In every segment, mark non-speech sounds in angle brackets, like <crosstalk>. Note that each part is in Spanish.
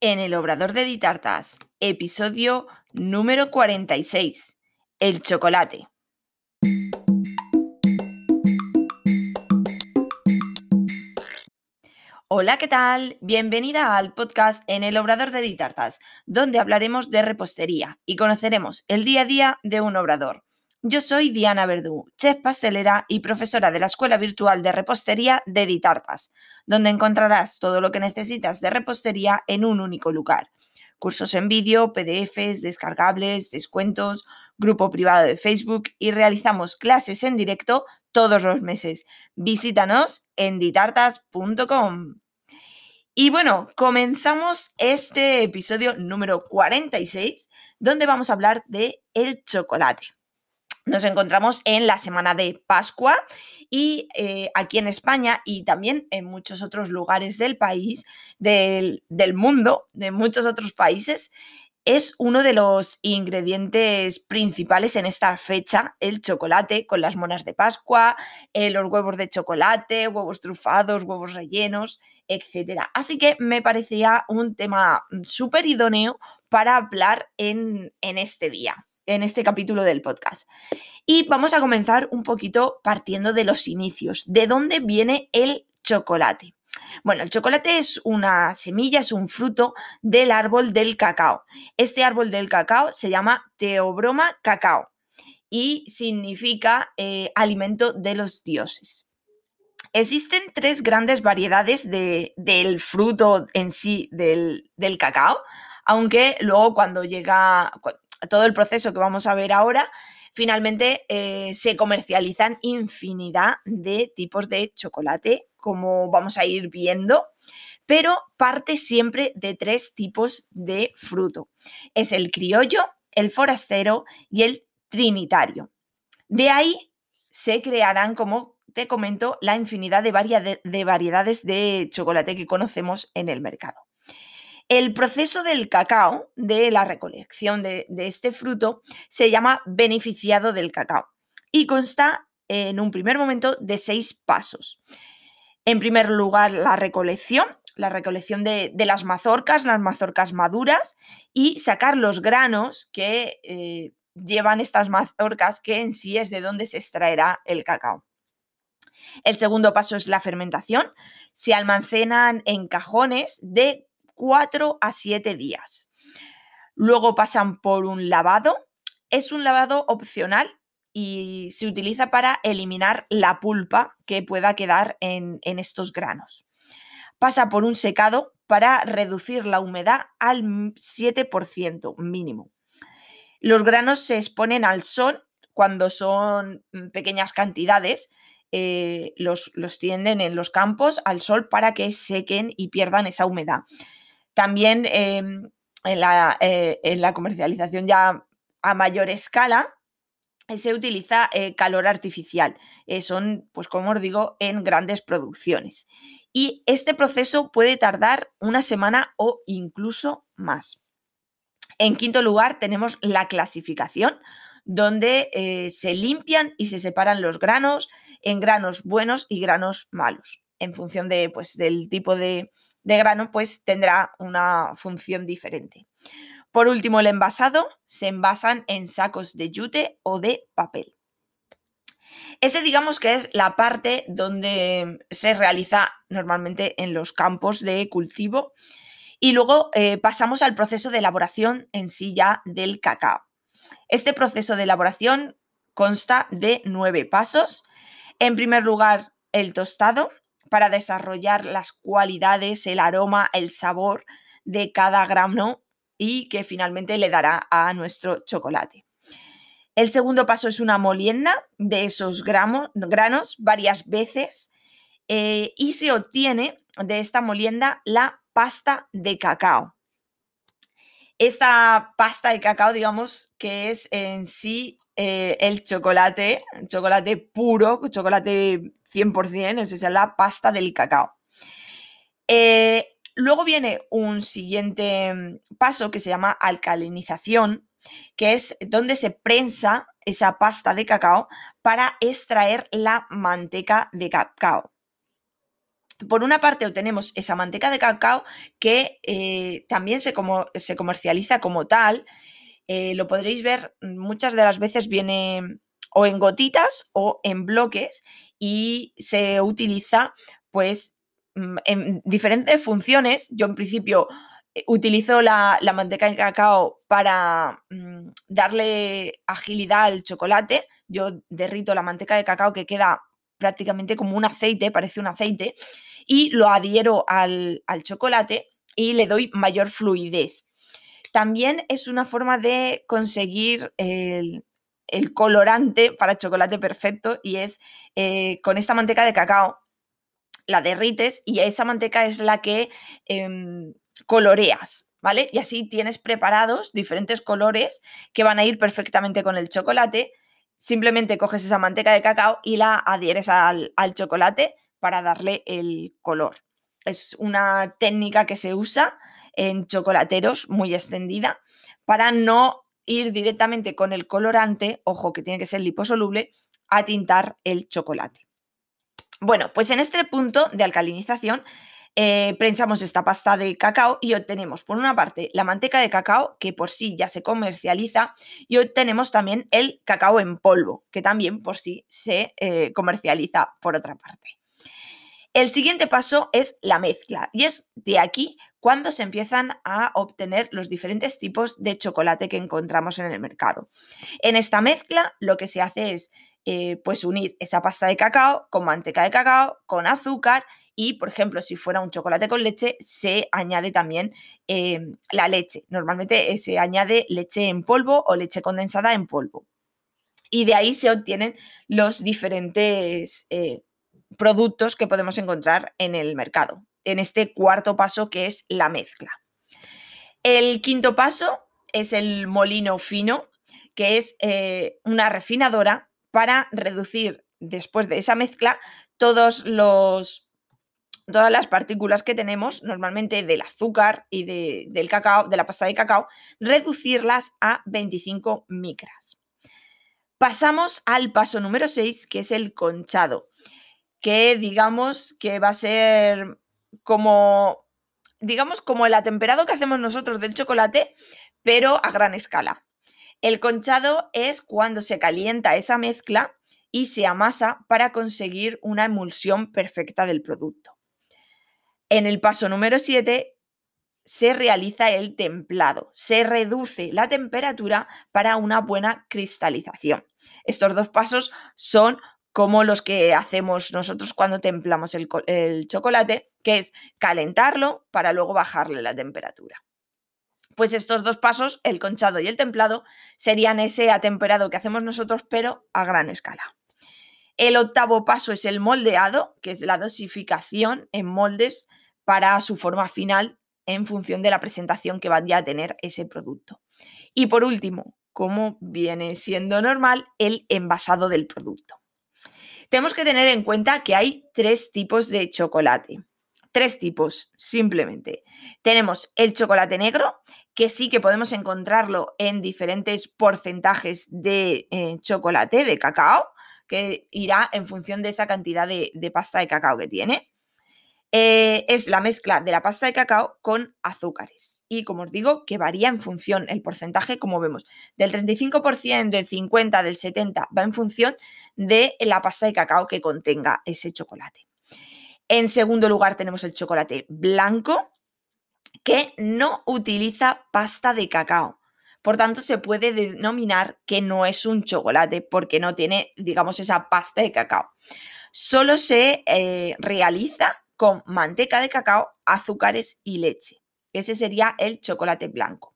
en el Obrador de Ditartas, episodio número 46, el chocolate. Hola, ¿qué tal? Bienvenida al podcast en el Obrador de Ditartas, donde hablaremos de repostería y conoceremos el día a día de un obrador. Yo soy Diana Verdú, chef pastelera y profesora de la Escuela Virtual de Repostería de Ditartas, donde encontrarás todo lo que necesitas de repostería en un único lugar. Cursos en vídeo, PDFs, descargables, descuentos, grupo privado de Facebook y realizamos clases en directo todos los meses. Visítanos en ditartas.com. Y bueno, comenzamos este episodio número 46, donde vamos a hablar de el chocolate. Nos encontramos en la semana de Pascua y eh, aquí en España y también en muchos otros lugares del país, del, mundo, de muchos otros países, es uno de los ingredientes principales en esta fecha, el chocolate, con las monas de Pascua, eh, los huevos de chocolate, huevos trufados, huevos rellenos, etc. Así que me parecía un tema súper idóneo para hablar en, en este día en este capítulo del podcast. Y vamos a comenzar un poquito partiendo de los inicios. ¿De dónde viene el chocolate? Bueno, el chocolate es una semilla, es un fruto del árbol del cacao. Este árbol del cacao se llama Teobroma cacao y significa eh, alimento de los dioses. Existen tres grandes variedades del fruto en sí del, cacao, aunque luego cuando llega, todo el proceso que vamos a ver ahora, finalmente eh, se comercializan infinidad de tipos de chocolate, como vamos a ir viendo, pero parte siempre de tres tipos de fruto. Es el criollo, el forastero y el trinitario. De ahí se crearán, como te comento, la infinidad de, de variedades de chocolate que conocemos en el mercado. El proceso del cacao, de la recolección de, este fruto, se llama beneficiado del cacao y consta en un primer momento de seis pasos. En primer lugar, la recolección, la recolección de, las mazorcas, las mazorcas maduras y sacar los granos que eh, llevan estas mazorcas, que en sí es de donde se extraerá el cacao. El segundo paso es la fermentación. Se almacenan en cajones de 4 a 7 días. Luego pasan por un lavado. Es un lavado opcional y se utiliza para eliminar la pulpa que pueda quedar en, estos granos. Pasa por un secado para reducir la humedad al 7% mínimo. Los granos se exponen al sol cuando son mm, pequeñas cantidades, eh, los, los, tienden en los campos al sol para que sequen y pierdan esa humedad. También em, eh, en, la, comercialización ya a mayor escala eh, se utiliza eh, calor artificial. son, pues como os digo, en grandes producciones. Y este proceso puede tardar una semana o incluso más. En quinto lugar tenemos la clasificación, donde se limpian y se separan los granos en granos buenos y granos malos, en función de, pues, del tipo de, grano, pues tendrá una función diferente. Por último, el envasado se envasan en sacos de yute o de papel. Ese digamos que es la parte donde se realiza normalmente en los campos de cultivo. Y luego eh, pasamos al proceso de elaboración en sí ya del cacao. Este proceso de elaboración consta de nueve pasos. En primer lugar, el tostado, para desarrollar las cualidades, el aroma, el sabor de cada grano y que finalmente le dará a nuestro chocolate. El segundo paso es una molienda de esos granos varias veces eh, y se obtiene de esta molienda la pasta de cacao. Esta pasta de cacao, digamos, que es en sí eh, el chocolate, chocolate puro, chocolate 100%, esa es la pasta del cacao. Eh, luego viene un siguiente mm, paso que se llama alcalinización, que es donde se prensa esa pasta de cacao para extraer la manteca de cacao. por una parte obtenemos esa manteca de cacao que eh, también se, como, se, comercializa como tal. Eh, lo podréis ver, muchas de las veces viene o en gotitas o en bloques y se utiliza pues mm, en diferentes funciones. Yo en principio eh, utilizo la, manteca de cacao para mm, darle agilidad al chocolate. Yo derrito la manteca de cacao que queda prácticamente como un aceite, parece un aceite, y lo adhiero al, chocolate y le doy mayor fluidez. También es una forma de conseguir el, colorante para chocolate perfecto y es eh, con esta manteca de cacao la derrites y esa manteca es la que em, coloreas, ¿vale? Y así tienes preparados diferentes colores que van a ir perfectamente con el chocolate. Simplemente coges esa manteca de cacao y la adhieres al, chocolate para darle el color. Es una técnica que se usa en chocolateros muy extendida para no ir directamente con el colorante, ojo que tiene que ser liposoluble, a tintar el chocolate. Bueno, pues en este punto de alcalinización eh, prensamos esta pasta de cacao y obtenemos, por una parte, la manteca de cacao, que por sí ya se comercializa, y obtenemos también el cacao en polvo, que también por sí se eh, comercializa por otra parte. El siguiente paso es la mezcla, y es de aquí cuando se empiezan a obtener los diferentes tipos de chocolate que encontramos en el mercado. En esta mezcla lo que se hace es eh, pues unir esa pasta de cacao con manteca de cacao, con azúcar y, por ejemplo, si fuera un chocolate con leche, se añade también em, la leche. Normalmente eh, se añade leche en polvo o leche condensada en polvo. Y de ahí se obtienen los diferentes eh, productos que podemos encontrar en el mercado, en este cuarto paso que es la mezcla. El quinto paso es el molino fino, que es eh, una refinadora para reducir después de esa mezcla todos los todas las partículas que tenemos normalmente del azúcar y del cacao, de la pasta de cacao, reducirlas a 25 micras. Pasamos al paso número 6, que es el conchado, que digamos que va a ser como, digamos, como el atemperado que hacemos nosotros del chocolate, pero a gran escala. El conchado es cuando se calienta esa mezcla y se amasa para conseguir una emulsión perfecta del producto. En el paso número 7 se realiza el templado, se reduce la temperatura para una buena cristalización. Estos dos pasos son como los que hacemos nosotros cuando templamos el, chocolate, que es calentarlo para luego bajarle la temperatura. Pues estos dos pasos, el conchado y el templado, serían ese atemperado que hacemos nosotros, pero a gran escala. El octavo paso es el moldeado, que es la dosificación en moldes para su forma final en función de la presentación que vaya a tener ese producto. Y por último, como viene siendo normal, el envasado del producto. Tenemos que tener en cuenta que hay tres tipos de chocolate. Tres tipos, simplemente. Tenemos el chocolate negro, que sí que podemos encontrarlo en diferentes porcentajes de eh, chocolate, de cacao, que irá en función de esa cantidad de pasta de cacao que tiene. Eh, es la mezcla de la pasta de cacao con azúcares. Y como os digo, que varía en función, el porcentaje, como vemos, del 35%, del 50%, del 70%, va en función de la pasta de cacao que contenga ese chocolate. En segundo lugar tenemos el chocolate blanco, que no utiliza pasta de cacao. Por tanto, se puede denominar que no es un chocolate porque no tiene, digamos, esa pasta de cacao. Solo se eh, realiza con manteca de cacao, azúcares y leche. Ese sería el chocolate blanco.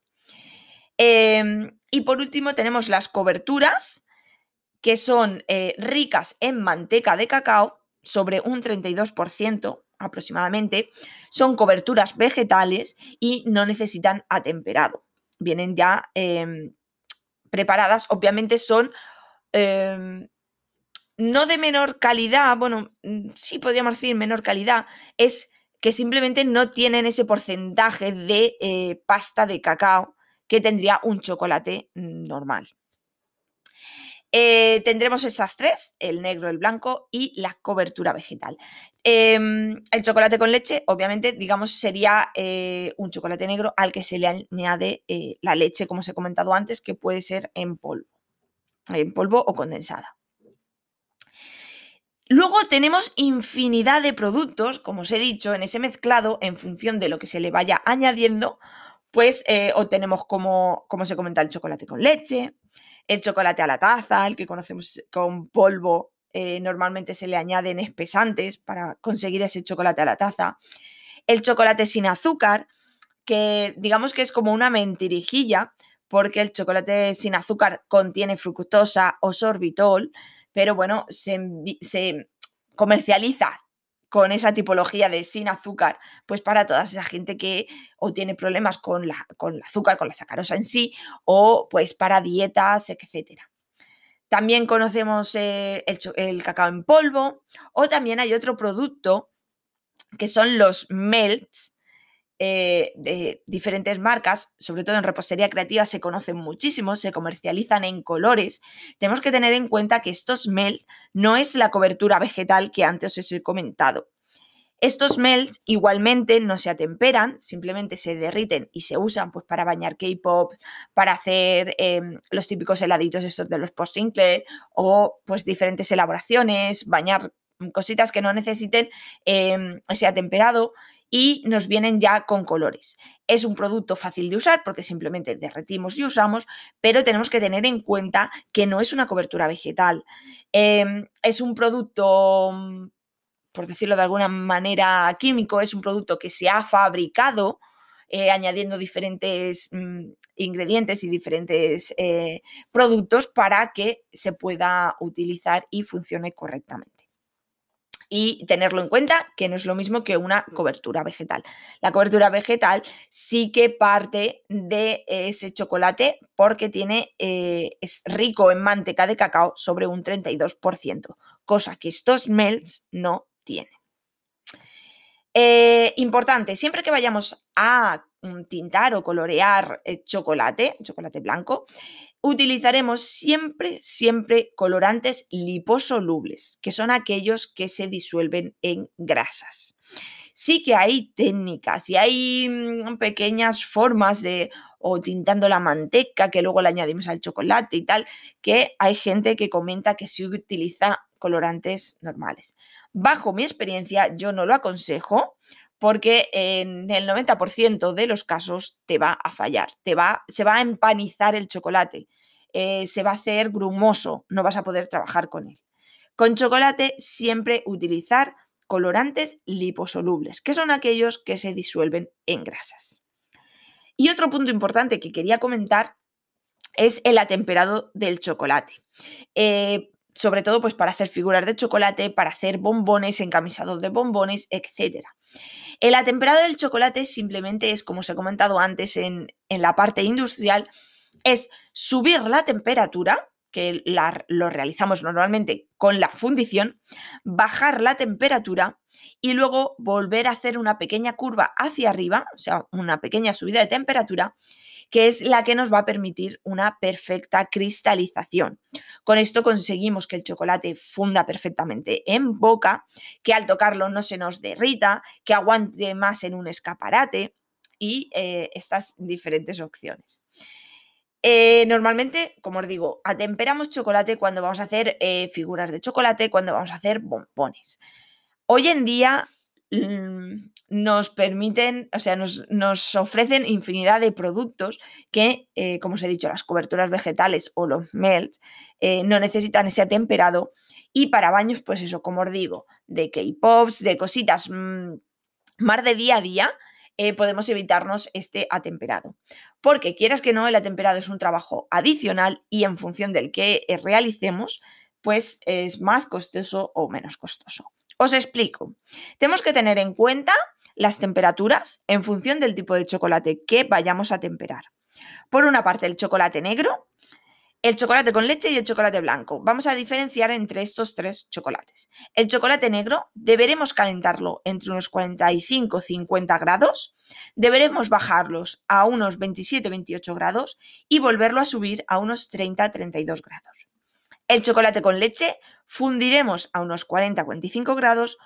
Em, y por último tenemos las coberturas, que son eh, ricas en manteca de cacao, sobre un 32% aproximadamente. Son coberturas vegetales y no necesitan atemperado. Vienen ya em, preparadas, obviamente son em, no de menor calidad, bueno, mm, sí podríamos decir menor calidad, es que simplemente no tienen ese porcentaje de eh, pasta de cacao que tendría un chocolate mm, normal. Eh, tendremos estas tres, el negro, el blanco y la cobertura vegetal. Em, el chocolate con leche, obviamente, digamos, sería eh, un chocolate negro al que se le añade la leche, como os he comentado antes, que puede ser en polvo, en polvo o condensada. Luego tenemos infinidad de productos, como os he dicho, en ese mezclado, en función de lo que se le vaya añadiendo, pues obtenemos como, como se comenta el chocolate con leche, el chocolate a la taza, el que conocemos con polvo, eh, normalmente se le añaden espesantes para conseguir ese chocolate a la taza. El chocolate sin azúcar, que digamos que es como una mentirijilla, porque el chocolate sin azúcar contiene fructosa o sorbitol, pero bueno, se, se comercializa con esa tipología de sin azúcar, pues para toda esa gente que o tiene problemas con, la, con el azúcar, con la sacarosa en sí, o pues para dietas, etc. También conocemos eh, el, el, cacao en polvo, o también hay otro producto que son los melts, eh, de diferentes marcas, sobre todo en repostería creativa, se conocen muchísimo, se comercializan en colores. Tenemos que tener en cuenta que estos melts no es la cobertura vegetal que antes os he comentado. Estos melts igualmente no se atemperan, simplemente se derriten y se usan pues, para bañar K-pop, para hacer em, los típicos heladitos estos de los post o pues diferentes elaboraciones, bañar cositas que no necesiten eh, ese atemperado y nos vienen ya con colores. Es un producto fácil de usar porque simplemente derretimos y usamos, pero tenemos que tener en cuenta que no es una cobertura vegetal. Em, es un producto, por decirlo de alguna manera, químico, es un producto que se ha fabricado eh, añadiendo diferentes mm, ingredientes y diferentes eh, productos para que se pueda utilizar y funcione correctamente y tenerlo en cuenta que no es lo mismo que una cobertura vegetal. La cobertura vegetal sí que parte de ese chocolate porque tiene, eh, es rico en manteca de cacao sobre un 32%, cosa que estos melts no tienen. Eh, importante, siempre que vayamos a mm, tintar o colorear eh, chocolate, chocolate blanco, utilizaremos siempre, siempre colorantes liposolubles, que son aquellos que se disuelven en grasas. Sí que hay técnicas y hay mm, pequeñas formas de, o tintando la manteca, que luego le añadimos al chocolate y tal, que hay gente que comenta que se utiliza colorantes normales. Bajo mi experiencia, yo no lo aconsejo porque en el 90% de los casos te va a fallar, te va, se va a empanizar el chocolate, eh, se va a hacer grumoso, no vas a poder trabajar con él. Con chocolate siempre utilizar colorantes liposolubles, que son aquellos que se disuelven en grasas. Y otro punto importante que quería comentar es el atemperado del chocolate. Eh, sobre todo pues para hacer figuras de chocolate, para hacer bombones, encamisados de bombones, etc. El atemperado del chocolate simplemente es, como os he comentado antes en, la parte industrial, es subir la temperatura, que lo realizamos normalmente con la fundición, bajar la temperatura y luego volver a hacer una pequeña curva hacia arriba, o sea, una pequeña subida de temperatura, que es la que nos va a permitir una perfecta cristalización. Con esto conseguimos que el chocolate funda perfectamente en boca, que al tocarlo no se nos derrita, que aguante más en un escaparate y eh, estas diferentes opciones. Eh, normalmente, como os digo, atemperamos chocolate cuando vamos a hacer eh, figuras de chocolate, cuando vamos a hacer bombones. Hoy en día Mm, nos permiten, o sea, nos, ofrecen infinidad de productos que, eh, como os he dicho, las coberturas vegetales o los melts no necesitan ese atemperado. Y para baños, pues eso, como os digo, de K-Pops, de cositas mm, más de día a día, eh, podemos evitarnos este atemperado. Porque quieras que no, el atemperado es un trabajo adicional y en función del que realicemos, pues es más costoso o menos costoso. Os explico. Tenemos que tener en cuenta las temperaturas en función del tipo de chocolate que vayamos a temperar. Por una parte, el chocolate negro, el chocolate con leche y el chocolate blanco. Vamos a diferenciar entre estos tres chocolates. El chocolate negro deberemos calentarlo entre unos 45-50 grados, deberemos bajarlos a unos 27-28 grados y volverlo a subir a unos 30-32 grados. El chocolate con leche fundiremos a unos 40-45 grados,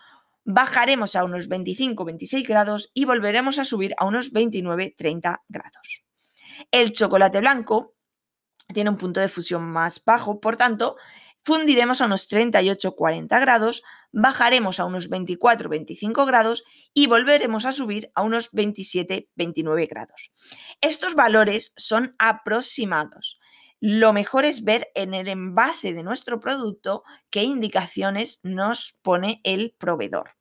bajaremos a unos 25-26 grados y volveremos a subir a unos 29-30 grados. El chocolate blanco tiene un punto de fusión más bajo, por tanto, fundiremos a unos 38-40 grados, bajaremos a unos 24-25 grados y volveremos a subir a unos 27-29 grados. Estos valores son aproximados. Lo mejor es ver en el envase de nuestro producto qué indicaciones nos pone el proveedor,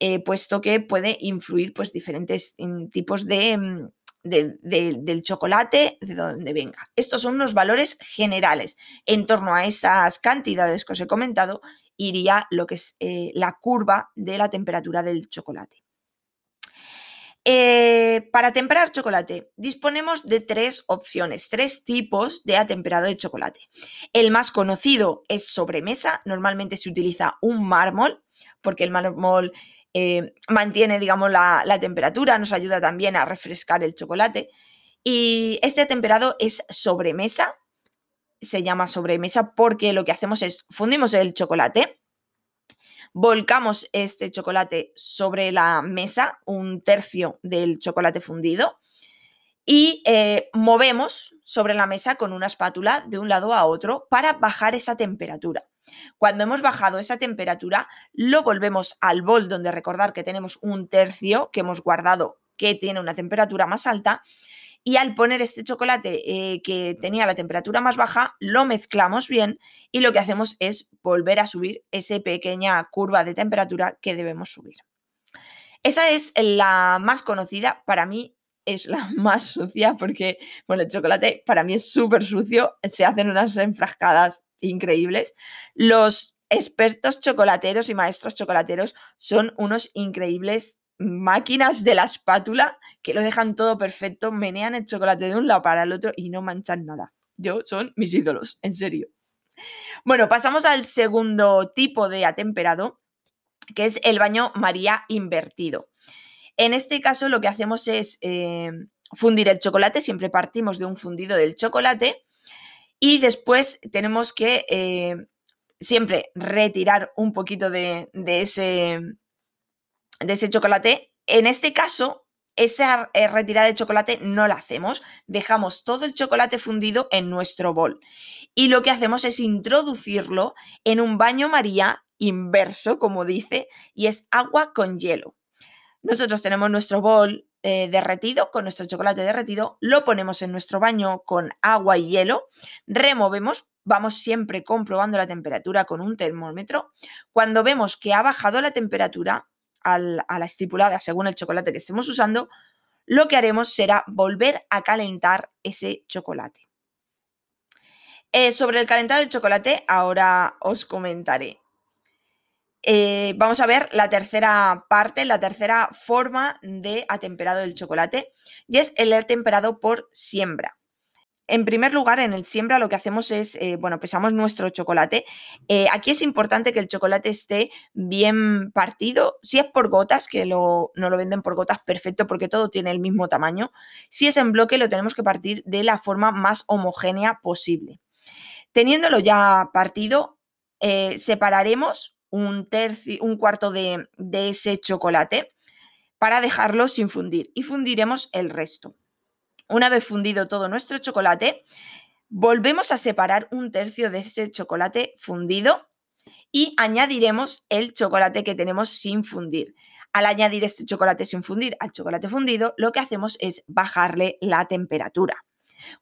eh, puesto que puede influir pues, diferentes mm, tipos de, del chocolate, de donde venga. Estos son unos valores generales. En torno a esas cantidades que os he comentado, iría lo que es eh, la curva de la temperatura del chocolate. Eh, para temperar chocolate, disponemos de tres opciones, tres tipos de atemperado de chocolate. El más conocido es sobremesa, normalmente se utiliza un mármol, porque el mármol eh, mantiene, digamos, la, temperatura, nos ayuda también a refrescar el chocolate. Y este temperado es sobremesa, se llama sobremesa porque lo que hacemos es fundimos el chocolate, volcamos este chocolate sobre la mesa, un tercio del chocolate fundido, y eh, movemos sobre la mesa con una espátula de un lado a otro para bajar esa temperatura. Cuando hemos bajado esa temperatura, lo volvemos al bol donde recordar que tenemos un tercio que hemos guardado que tiene una temperatura más alta. Y al poner este chocolate eh, que tenía la temperatura más baja, lo mezclamos bien y lo que hacemos es volver a subir esa pequeña curva de temperatura que debemos subir. Esa es la más conocida, para mí es la <laughs> más sucia porque, bueno, el chocolate para mí es súper sucio, se hacen unas enfrascadas increíbles. Los expertos chocolateros y maestros chocolateros son unos increíbles máquinas de la espátula que lo dejan todo perfecto, menean el chocolate de un lado para el otro y no manchan nada. Yo son mis ídolos, en serio. Bueno, pasamos al segundo tipo de atemperado, que es el baño María invertido. En este caso lo que hacemos es eh, fundir el chocolate, siempre partimos de un fundido del chocolate y después tenemos que eh, siempre retirar un poquito de, ese, chocolate. En este caso, esa eh, retirada de chocolate no la hacemos, dejamos todo el chocolate fundido en nuestro bol y lo que hacemos es introducirlo en un baño María inverso, como dice, y es agua con hielo. Nosotros tenemos nuestro bol eh, derretido, con nuestro chocolate derretido, lo ponemos en nuestro baño con agua y hielo, removemos, vamos siempre comprobando la temperatura con un termómetro. Cuando vemos que ha bajado la temperatura a la estipulada según el chocolate que estemos usando, lo que haremos será volver a calentar ese chocolate. Eh, sobre el calentado del chocolate, ahora os comentaré. Eh, vamos a ver la tercera parte, la tercera forma de atemperado del chocolate, y es el atemperado por siembra. En primer lugar, en el siembra lo que hacemos es, eh, bueno, pesamos nuestro chocolate. Eh, aquí es importante que el chocolate esté bien partido. Si es por gotas, que no lo venden por gotas, perfecto, porque todo tiene el mismo tamaño. Si es en bloque, lo tenemos que partir de la forma más homogénea posible. Teniéndolo ya partido, separaremos un, tercio, un cuarto de, ese chocolate para dejarlo sin fundir y fundiremos el resto. Una vez fundido todo nuestro chocolate, volvemos a separar un tercio de ese chocolate fundido y añadiremos el chocolate que tenemos sin fundir. Al añadir este chocolate sin fundir al chocolate fundido, lo que hacemos es bajarle la temperatura.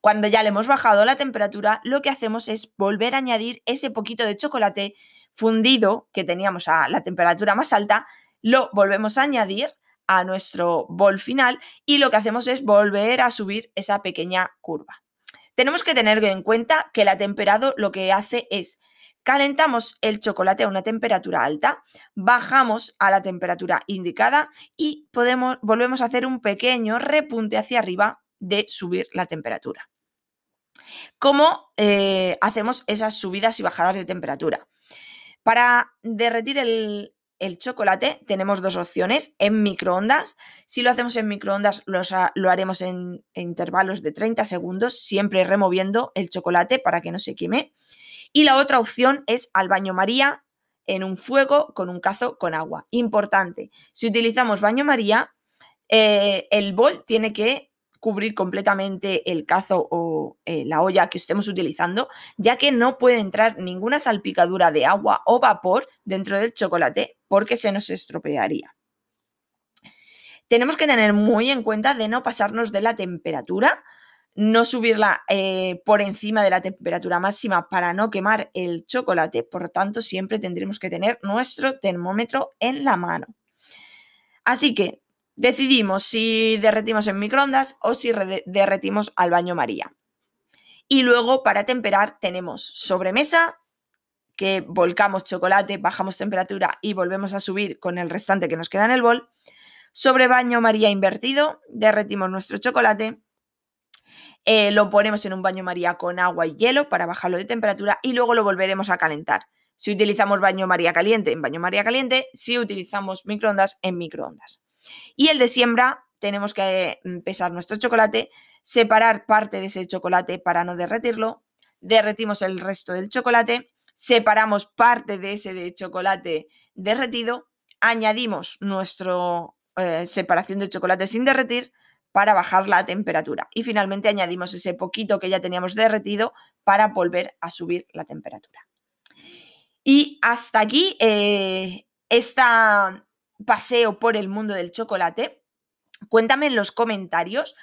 Cuando ya le hemos bajado la temperatura, lo que hacemos es volver a añadir ese poquito de chocolate fundido que teníamos a la temperatura más alta, lo volvemos a añadir a nuestro bol final y lo que hacemos es volver a subir esa pequeña curva. Tenemos que tener en cuenta que el temperado lo que hace es calentamos el chocolate a una temperatura alta, bajamos a la temperatura indicada y podemos, volvemos a hacer un pequeño repunte hacia arriba de subir la temperatura. ¿Cómo eh, hacemos esas subidas y bajadas de temperatura? Para derretir el, chocolate tenemos dos opciones, en microondas. Si lo hacemos en microondas lo haremos en, intervalos de 30 segundos, siempre removiendo el chocolate para que no se queme. Y la otra opción es al baño María en un fuego con un cazo con agua. Importante, si utilizamos baño María, eh, el bol tiene que cubrir completamente el cazo o eh, la olla que estemos utilizando, ya que no puede entrar ninguna salpicadura de agua o vapor dentro del chocolate porque se nos estropearía. Tenemos que tener muy en cuenta de no pasarnos de la temperatura, no subirla eh, por encima de la temperatura máxima para no quemar el chocolate, por lo tanto siempre tendremos que tener nuestro termómetro en la mano. Así que decidimos si derretimos en microondas o si derretimos al baño María. Y luego para temperar tenemos sobremesa, que volcamos chocolate, bajamos temperatura y volvemos a subir con el restante que nos queda en el bol. Sobre baño María invertido, derretimos nuestro chocolate, eh, lo ponemos en un baño María con agua y hielo para bajarlo de temperatura y luego lo volveremos a calentar. Si utilizamos baño María caliente, en baño María caliente, si utilizamos microondas, en microondas. Y el de siembra, tenemos que mm, pesar nuestro chocolate, separar parte de ese chocolate para no derretirlo, derretimos el resto del chocolate, separamos parte de ese de chocolate derretido, añadimos nuestra eh, separación de chocolate sin derretir para bajar la temperatura y finalmente añadimos ese poquito que ya teníamos derretido para volver a subir la temperatura. Y hasta aquí eh, esta paseo por el mundo del chocolate. Cuéntame en los comentarios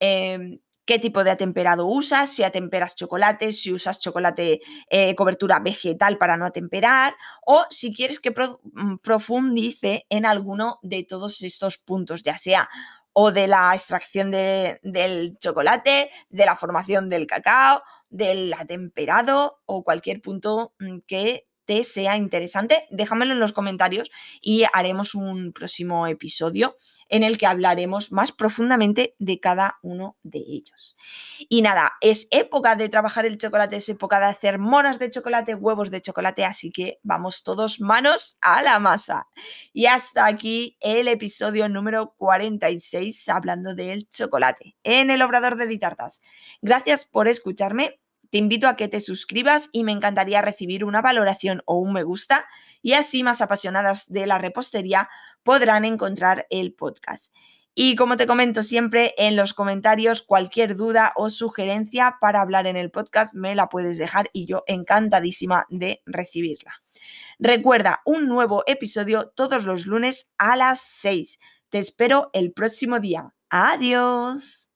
em, qué tipo de atemperado usas, si atemperas chocolate, si usas chocolate eh, cobertura vegetal para no atemperar, o si quieres que mm, profundice en alguno de todos estos puntos, ya sea o de la extracción del chocolate, de la formación del cacao, del atemperado o cualquier punto mm, que te sea interesante, déjamelo en los comentarios y haremos un próximo episodio en el que hablaremos más profundamente de cada uno de ellos. Y nada, es época de trabajar el chocolate, es época de hacer monas de chocolate, huevos de chocolate, así que vamos todos manos a la masa. Y hasta aquí el episodio número 46 hablando del chocolate en el obrador de Ditartas. Gracias por escucharme te invito a que te suscribas y me encantaría recibir una valoración o un me gusta y así más apasionadas de la repostería podrán encontrar el podcast. Y como te comento siempre en los comentarios, cualquier duda o sugerencia para hablar en el podcast me la puedes dejar y yo encantadísima de recibirla. Recuerda, un nuevo episodio todos los lunes a las 6. Te espero el próximo día. Adiós.